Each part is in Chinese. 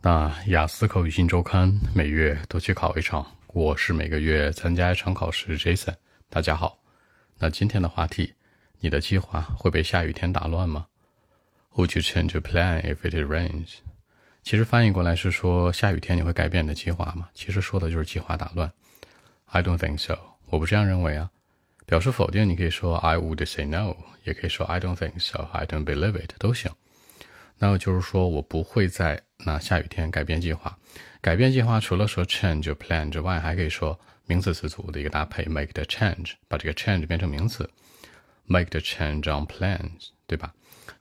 那雅思口语新周刊每月都去考一场，我是每个月参加一场考试。Jason，大家好。那今天的话题，你的计划会被下雨天打乱吗？Would you change your plan if it rains？其实翻译过来是说下雨天你会改变你的计划吗？其实说的就是计划打乱。I don't think so，我不这样认为啊。表示否定，你可以说 I would say no，也可以说 I don't think so，I don't believe it，都行。那就是说我不会在那下雨天改变计划。改变计划除了说 change plan 之外，还可以说名词词组的一个搭配，make the change，把这个 change 变成名词，make the change on plans，对吧？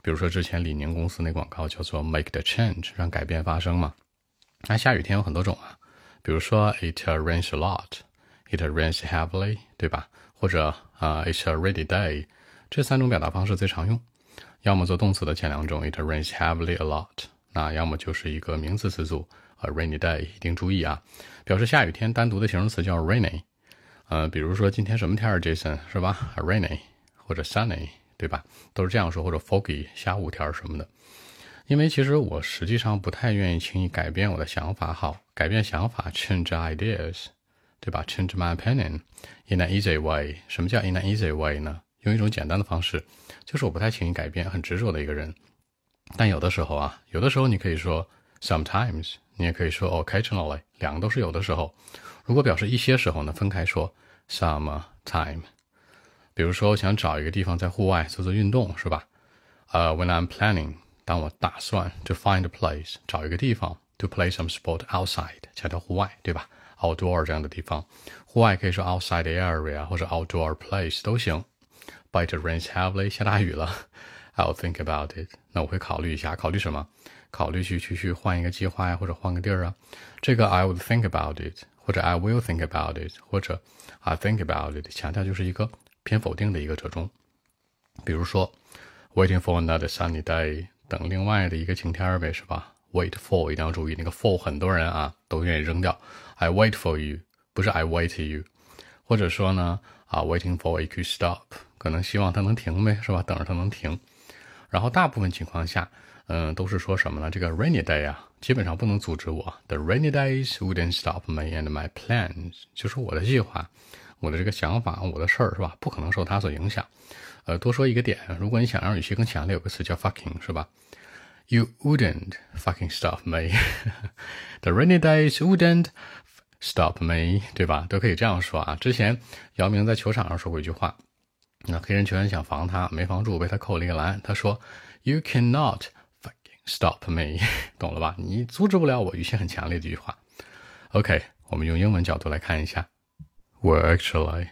比如说之前李宁公司那广告叫做 make the change，让改变发生嘛。那下雨天有很多种啊，比如说 it rains a lot，it rains heavily，对吧？或者啊，it's a rainy day，这三种表达方式最常用。要么做动词的前两种，it rains heavily a lot。那要么就是一个名词词组，a rainy day。一定注意啊，表示下雨天单独的形容词叫 rainy。呃，比如说今天什么天儿，Jason 是吧 rainy 或者 sunny，对吧？都是这样说，或者 foggy 下雾天什么的。因为其实我实际上不太愿意轻易改变我的想法，好，改变想法，change ideas，对吧？change my opinion in an easy way。什么叫 in an easy way 呢？用一种简单的方式，就是我不太轻易改变，很执着的一个人。但有的时候啊，有的时候你可以说 sometimes，你也可以说 occasionally，两个都是有的时候。如果表示一些时候呢，分开说 some time。比如说，我想找一个地方在户外做做运动，是吧？呃，when I'm planning，当我打算 to find a place，找一个地方 to play some sport outside，强调户外，对吧？outdoor 这样的地方，户外可以说 outside area 或者 outdoor place 都行。But it rains heavily，下大雨了。I'll think about it。那我会考虑一下，考虑什么？考虑去去去换一个计划呀，或者换个地儿啊。这个 I would think about it，或者 I will think about it，或者 I think about it，强调就是一个偏否定的一个折中。比如说，waiting for another sunny day，等另外的一个晴天呗，是吧？Wait for 一定要注意，那个 for 很多人啊都愿意扔掉。I wait for you，不是 I wait you。或者说呢，啊，waiting for it to stop。可能希望它能停呗，是吧？等着它能停。然后大部分情况下，嗯，都是说什么呢？这个 rainy day 啊，基本上不能阻止我。The rainy days wouldn't stop me and my plans，就是我的计划，我的这个想法，我的事儿，是吧？不可能受它所影响。呃，多说一个点，如果你想让语气更强烈，有个词叫 fucking，是吧？You wouldn't fucking stop me。The rainy days wouldn't stop me，对吧？都可以这样说啊。之前姚明在球场上说过一句话。那黑人球员想防他，没防住，被他扣了一个篮。他说：“You cannot fucking stop me，懂了吧？你阻止不了我。”语气很强烈的一句话。OK，我们用英文角度来看一下。Well, actually,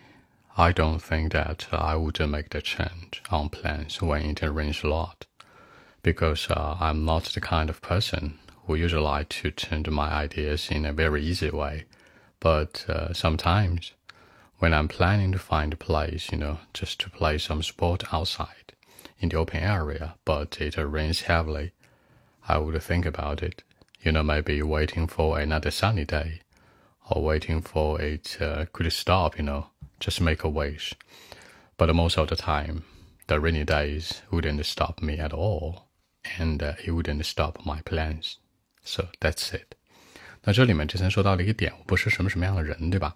I don't think that I would make the change on plans when it rains a lot, because uh, I'm not the kind of person who usually like to change my ideas in a very easy way. But uh, sometimes when I'm planning to find a place, you know, just to play some sport outside in the open area, but it rains heavily, I would think about it. You know, maybe waiting for another sunny day or waiting for it uh, could stop, you know, just make a wish. But most of the time, the rainy days wouldn't stop me at all, and uh, it wouldn't stop my plans. So that's it. 那这里面之前说到了一个点，我不是什么什么样的人，对吧？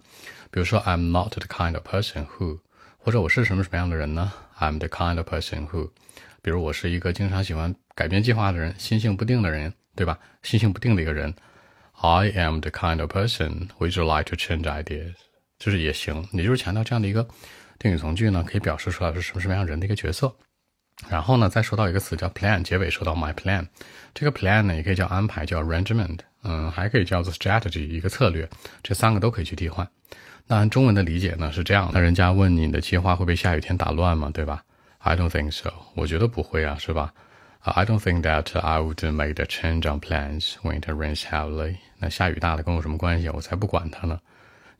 比如说，I'm not the kind of person who，或者我是什么什么样的人呢？I'm the kind of person who，比如我是一个经常喜欢改变计划的人，心性不定的人，对吧？心性不定的一个人。I am the kind of person who would like to change ideas，就是也行，也就是强调这样的一个定语从句呢，可以表示出来是什么什么样人的一个角色。然后呢，再说到一个词叫 plan，结尾说到 my plan，这个 plan 呢也可以叫安排，叫 arrangement，嗯，还可以叫做 strategy，一个策略，这三个都可以去替换。那按中文的理解呢是这样，那人家问你的计划会被下雨天打乱吗？对吧？I don't think so，我觉得不会啊，是吧？I don't think that I would make the change on plans when it rains heavily。那下雨大了跟我什么关系？我才不管它呢，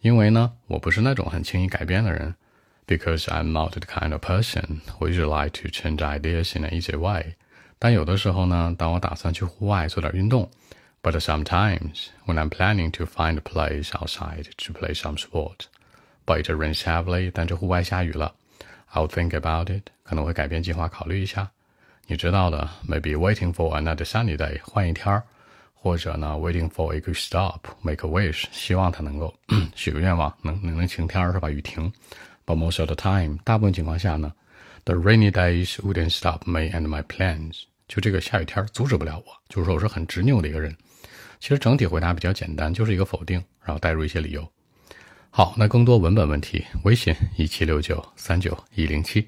因为呢，我不是那种很轻易改变的人。because I'm not the kind of person who is like to change ideas in an easy way. 但有的时候呢，当我打算去户外做点运动 ，but sometimes when I'm planning to find a place outside to play some sport, but it rains heavily，但这户外下雨了，I'll think about it，可能会改变计划，考虑一下。你知道的，maybe waiting for another sunny day，换一天儿， 或者呢，waiting for a good stop，make a wish，希望它能够许个愿望，能能能晴天是吧？雨停。But most of the time，大部分情况下呢，the rainy days wouldn't stop me and my plans。就这个下雨天阻止不了我，就是说我是很执拗的一个人。 其实整体回答比较简单，就是一个否定，然后带入一些理由。好，那更多文本问题，微信一七六九三九一零七。